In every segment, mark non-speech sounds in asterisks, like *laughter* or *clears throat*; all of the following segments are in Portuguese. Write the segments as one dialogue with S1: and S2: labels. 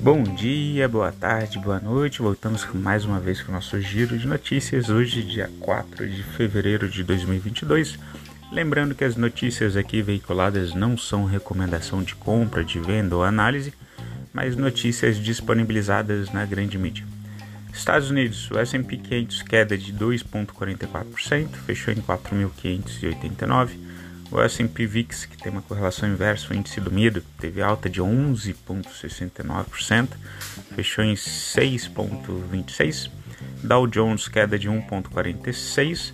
S1: Bom dia, boa tarde, boa noite. Voltamos mais uma vez com o nosso giro de notícias. Hoje, dia 4 de fevereiro de 2022. Lembrando que as notícias aqui veiculadas não são recomendação de compra, de venda ou análise, mas notícias disponibilizadas na grande mídia. Estados Unidos, o S&P 500 queda de 2,44%, fechou em 4.589. O S&P VIX, que tem uma correlação inversa, o índice do medo, teve alta de 11,69%, fechou em 6,26%. Dow Jones, queda de 1,46%,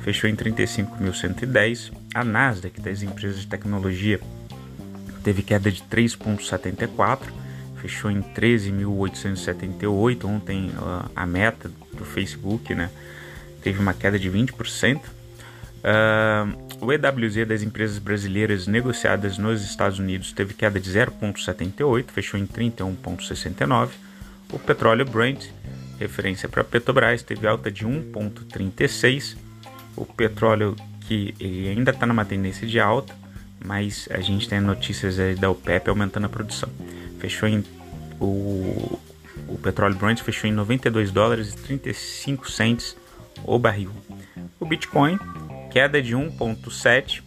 S1: fechou em 35.110. A Nasdaq, das empresas de tecnologia, teve queda de 3,74%, fechou em 13.878. Ontem a meta do Facebook né, teve uma queda de 20%. Uh, o EWZ das empresas brasileiras negociadas nos Estados Unidos teve queda de 0,78, fechou em 31,69. O petróleo Brent, referência para Petrobras, teve alta de 1,36. O petróleo que ainda está numa tendência de alta, mas a gente tem notícias da OPEP aumentando a produção. Fechou em o, o petróleo Brent fechou em 92 dólares e 35 cents o barril. O Bitcoin queda de 1,7,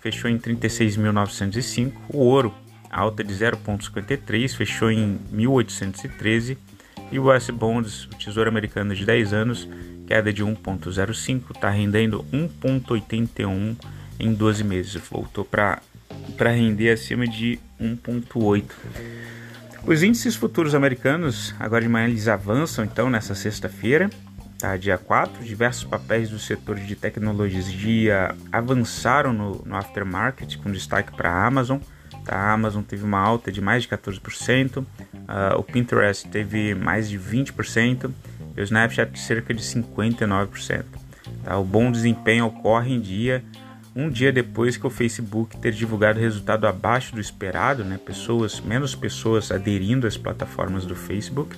S1: fechou em 36.905. O ouro, alta de 0,53, fechou em 1.813. E o US Bonds, o Tesouro Americano de 10 anos, queda de 1,05, está rendendo 1,81 em 12 meses. Voltou para render acima de 1,8. Os índices futuros americanos, agora de manhã, eles avançam então nessa sexta-feira tá? dia 4, diversos papéis do setor de tecnologia avançaram no, no aftermarket, com destaque para a Amazon. Tá? A Amazon teve uma alta de mais de 14%, uh, o Pinterest teve mais de 20% e o Snapchat cerca de 59%. Tá? O bom desempenho ocorre em dia um dia depois que o Facebook ter divulgado resultado abaixo do esperado, né? pessoas, menos pessoas aderindo às plataformas do Facebook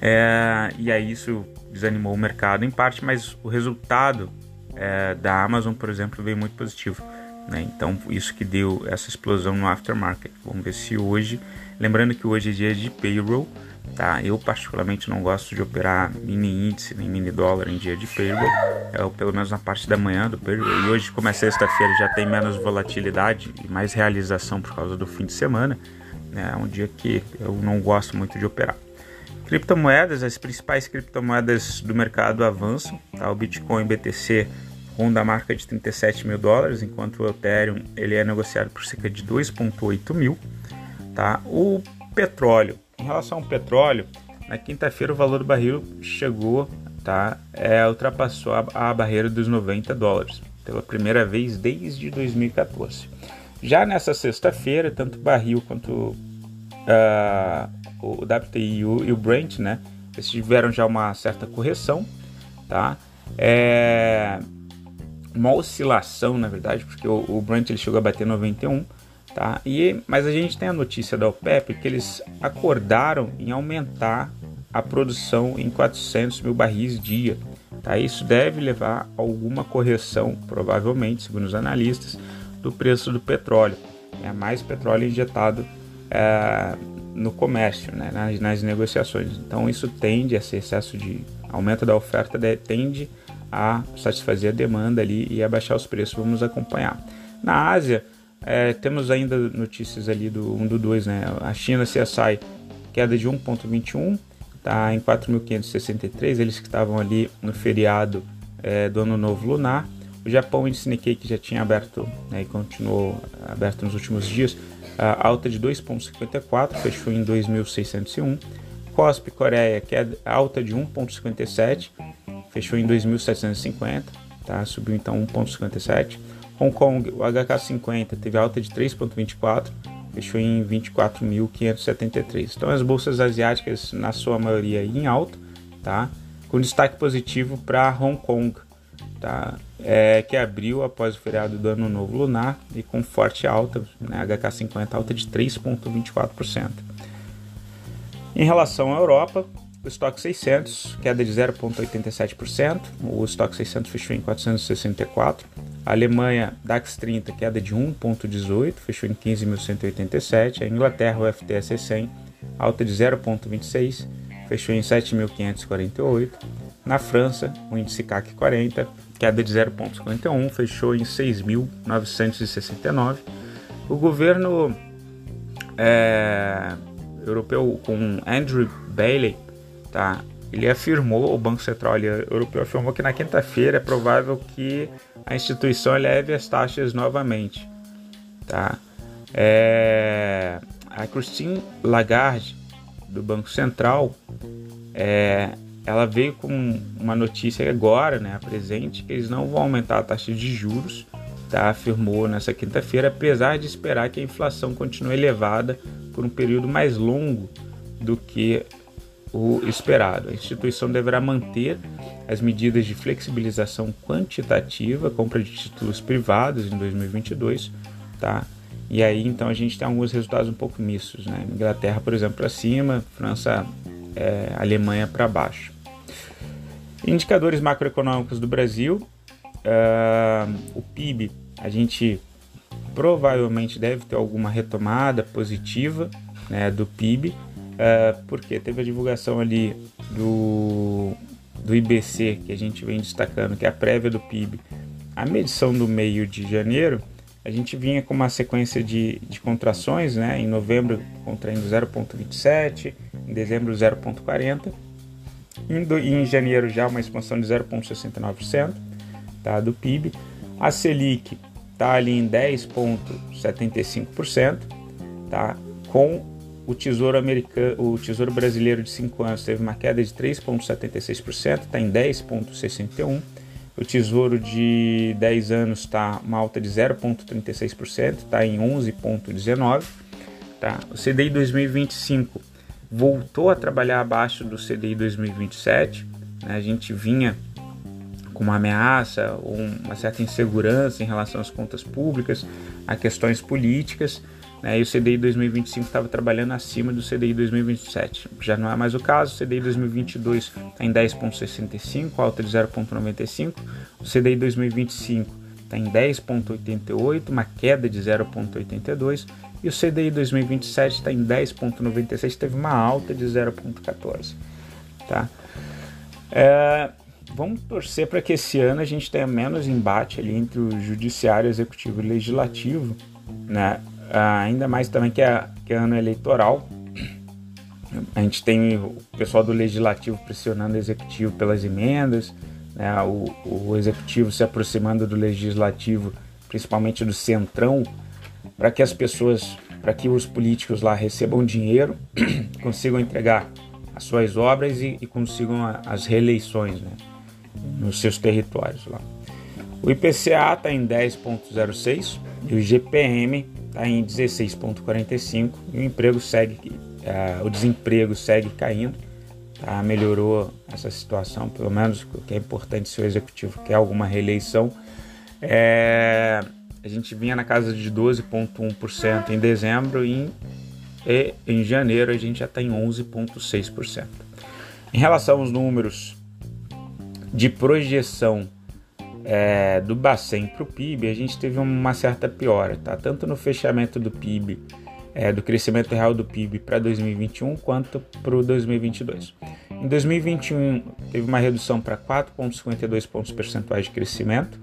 S1: é, e aí isso desanimou o mercado em parte, mas o resultado é, da Amazon, por exemplo, veio muito positivo. Né? Então, isso que deu essa explosão no aftermarket. Vamos ver se hoje, lembrando que hoje é dia de payroll, tá? Eu particularmente não gosto de operar mini índice nem mini dólar em dia de payroll, é, pelo menos na parte da manhã do payroll. E hoje, como é sexta-feira, já tem menos volatilidade e mais realização por causa do fim de semana. Né? É um dia que eu não gosto muito de operar. Criptomoedas, as principais criptomoedas do mercado avançam. Tá? O Bitcoin BTC ronda a marca de 37 mil dólares, enquanto o Ethereum ele é negociado por cerca de 2,8 mil. Tá? O petróleo, em relação ao petróleo, na quinta-feira o valor do barril chegou, tá? É, ultrapassou a, a barreira dos 90 dólares pela primeira vez desde 2014. Já nessa sexta-feira, tanto barril quanto uh, o WTI e o, e o Brent, né? Eles tiveram já uma certa correção, tá? É uma oscilação, na verdade, porque o, o Brent ele chegou a bater 91, tá? E mas a gente tem a notícia da OPEP que eles acordaram em aumentar a produção em 400 mil barris dia. Tá? Isso deve levar a alguma correção, provavelmente, segundo os analistas, do preço do petróleo. É mais petróleo injetado é, no comércio, né, nas, nas, negociações. Então isso tende, esse excesso de aumento da oferta tende a satisfazer a demanda ali e abaixar os preços. Vamos acompanhar. Na Ásia, é, temos ainda notícias ali do 1 do 2, né? A China CSI queda de 1,21, tá em 4.563, eles que estavam ali no feriado é, do Ano Novo Lunar. O Japão índice Nikkei que já tinha aberto né, e continuou aberto nos últimos dias, a alta de 2,54, fechou em 2.601. COSP Coreia, que é alta de 1,57, fechou em 2.750, tá? subiu então 1,57. Hong Kong, o HK50 teve alta de 3,24, fechou em 24.573. Então as bolsas asiáticas, na sua maioria, em alta, tá? com destaque positivo para Hong Kong, tá? É, que abriu após o feriado do Ano Novo Lunar e com forte alta, né, HK50 alta de 3,24%. Em relação à Europa, o estoque 600, queda de 0,87%. O estoque 600 fechou em 464. A Alemanha, DAX 30, queda de 1,18, fechou em 15.187. A Inglaterra, o FTSE 100, alta de 0,26, fechou em 7.548. Na França, o índice CAC 40, queda de 0,51, fechou em 6.969. O governo é, europeu com Andrew Bailey, tá? Ele afirmou, o Banco Central Europeu afirmou que na quinta-feira é provável que a instituição eleve as taxas novamente, tá? É, a Christine Lagarde do Banco Central, é, ela veio com uma notícia agora, né, presente, que eles não vão aumentar a taxa de juros, tá? Afirmou nessa quinta-feira, apesar de esperar que a inflação continue elevada por um período mais longo do que o esperado. A instituição deverá manter as medidas de flexibilização quantitativa, compra de títulos privados em 2022, tá? E aí então a gente tem alguns resultados um pouco mistos, né? Inglaterra, por exemplo, para cima, França, é, Alemanha para baixo. Indicadores macroeconômicos do Brasil, uh, o PIB, a gente provavelmente deve ter alguma retomada positiva né, do PIB, uh, é, porque teve a divulgação ali do, do IBC, que a gente vem destacando, que é a prévia do PIB, a medição do meio de janeiro, a gente vinha com uma sequência de, de contrações, né? em novembro contraindo 0,27, em dezembro 0,40, em, em janeiro já uma expansão de 0,69% tá, do PIB, a Selic está ali em 10,75%, tá? com o Tesouro americano, o Tesouro brasileiro de 5 anos teve uma queda de 3,76%, está em 10,61%. O Tesouro de 10 anos está uma alta de 0,36%, está em 11,19%. Tá? O CDI 2025 voltou a trabalhar abaixo do CDI 2027. Né? A gente vinha com uma ameaça uma certa insegurança em relação às contas públicas, a questões políticas, né? e o CDI 2025 estava trabalhando acima do CDI 2027. Já não é mais o caso, o CDI 2022 está em 10,65, alta de 0,95, o CDI 2025 está em 10,88, uma queda de 0,82, e o CDI 2027 está em 10,96, teve uma alta de 0,14. Tá? É, vamos torcer para que esse ano a gente tenha menos embate ali entre o judiciário, executivo e legislativo, né? Ah, ainda mais também que é, que é ano eleitoral. A gente tem o pessoal do legislativo pressionando o executivo pelas emendas, né? o, o executivo se aproximando do legislativo, principalmente do centrão, para que as pessoas, para que os políticos lá recebam dinheiro, *clears throat* consigam entregar as suas obras e, e consigam a, as reeleições, né? nos seus territórios lá. O IPCA está em 10,06 e o GPM está em 16,45 e o emprego segue, uh, o desemprego segue caindo. Tá? Melhorou essa situação, pelo menos o que é importante se o executivo quer alguma reeleição. É, a gente vinha na casa de 12,1% em dezembro e em, em janeiro a gente já está em 11,6%. Em relação aos números de projeção é, do Bacen para o PIB, a gente teve uma certa piora, tá? tanto no fechamento do PIB, é, do crescimento real do PIB para 2021, quanto para o 2022. Em 2021, teve uma redução para 4,52 pontos percentuais de crescimento,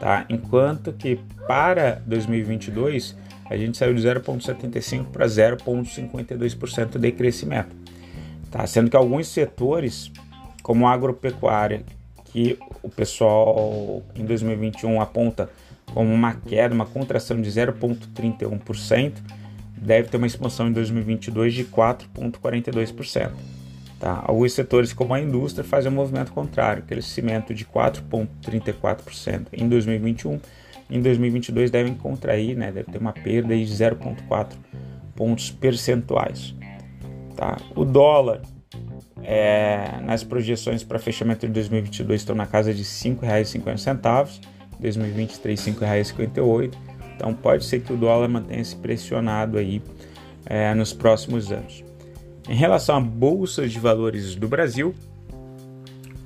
S1: tá? enquanto que para 2022 a gente saiu de 0,75 para 0,52% de crescimento, tá? sendo que alguns setores, como a agropecuária, que o pessoal em 2021 aponta como uma queda, uma contração de 0,31%, deve ter uma expansão em 2022 de 4,42%. Tá? Alguns setores, como a indústria, fazem um movimento contrário, crescimento de 4,34% em 2021. Em 2022 devem contrair, né? deve ter uma perda de 0,4 pontos percentuais. Tá? O dólar é, nas projeções para fechamento de 2022 estão na casa de R$ 5,50, 2023 R$ 5,58. Então pode ser que o dólar mantenha se pressionado aí é, nos próximos anos. Em relação à bolsa de valores do Brasil,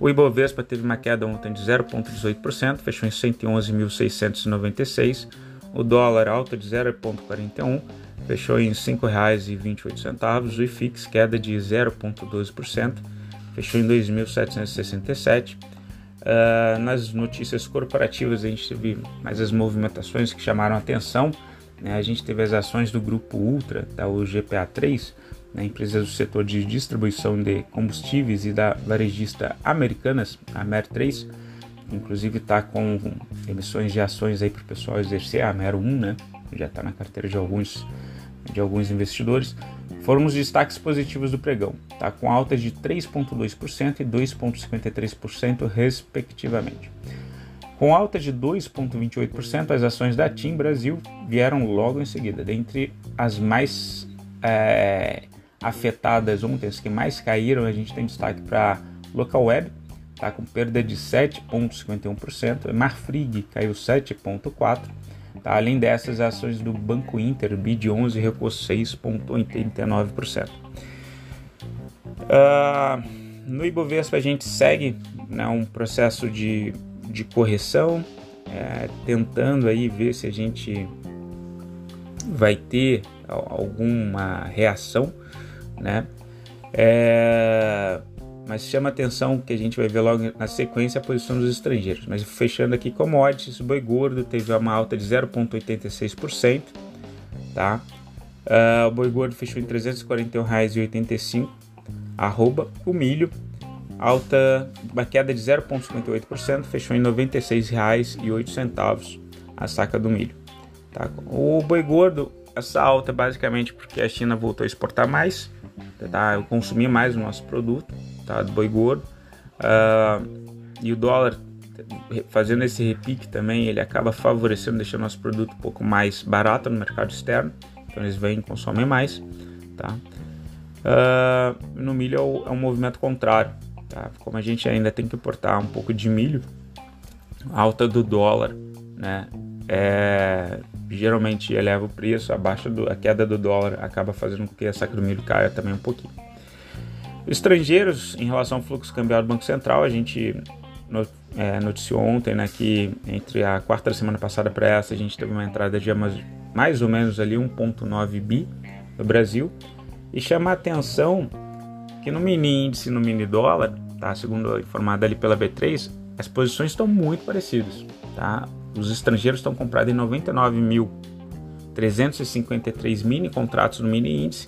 S1: o Ibovespa teve uma queda ontem de 0,18%, fechou em 111.696. O dólar alta de 0,41, fechou em R$ 5,28. O IFIX queda de 0,12%, fechou em 2.767. Uh, nas notícias corporativas a gente teve mais as movimentações que chamaram atenção. Né? A gente teve as ações do grupo Ultra, da UGPA3, né? empresa do setor de distribuição de combustíveis e da varejista Americanas, a MER3, inclusive está com emissões de ações aí para o pessoal exercer, a MER1, né? já está na carteira de alguns, de alguns investidores foram os destaques positivos do pregão, tá? com altas de 3,2% e 2,53%, respectivamente. Com alta de 2,28%, as ações da TIM Brasil vieram logo em seguida. Dentre as mais é, afetadas ontem, as que mais caíram, a gente tem destaque para Local Web, tá? com perda de 7,51%, Marfrig caiu 7,4%, Tá? Além dessas, ações do Banco Inter, BID 11, recuou 6,89%. Uh, no Ibovespa a gente segue né, um processo de, de correção, é, tentando aí ver se a gente vai ter alguma reação, né? É, mas chama atenção que a gente vai ver logo na sequência a posição dos estrangeiros. Mas fechando aqui commodities, boi gordo teve uma alta de 0,86%, tá? Uh, o boi gordo fechou em R$ 341,85, arroba, o milho, alta, uma queda de 0,58%, fechou em R$ 96,08 a saca do milho. Tá? O boi gordo, essa alta é basicamente porque a China voltou a exportar mais, tá? consumir mais o nosso produto, tá? do boi gordo. Uh, e o dólar fazendo esse repique também, ele acaba favorecendo, deixando nosso produto um pouco mais barato no mercado externo. Então eles vêm e consomem mais. Tá? Uh, no milho é, o, é um movimento contrário. Tá? Como a gente ainda tem que importar um pouco de milho, a alta do dólar né, é, geralmente eleva o preço, a, baixa do, a queda do dólar acaba fazendo com que a saca do milho caia também um pouquinho. Estrangeiros, em relação ao fluxo cambial do Banco Central, a gente é, noticiou ontem né, que entre a quarta da semana passada para essa a gente teve uma entrada de mais ou menos ali 1,9 bi no Brasil e chama a atenção que no mini índice no mini dólar, tá, segundo informado ali pela B3, as posições estão muito parecidas. Tá? Os estrangeiros estão comprados em 99.353 mini contratos no mini índice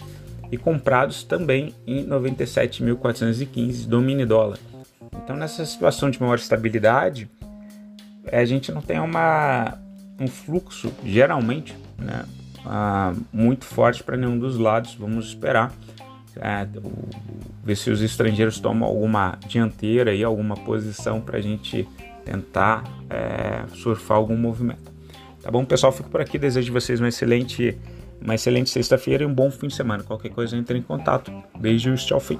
S1: e comprados também em 97.415 do mini dólar. Então, nessa situação de maior estabilidade, a gente não tem uma, um fluxo, geralmente, né, uh, muito forte para nenhum dos lados. Vamos esperar é, ver se os estrangeiros tomam alguma dianteira e alguma posição para a gente tentar é, surfar algum movimento. Tá bom, pessoal? Fico por aqui. Desejo vocês uma excelente uma excelente sexta-feira e um bom fim de semana. Qualquer coisa, entre em contato. Beijos, tchau, fim.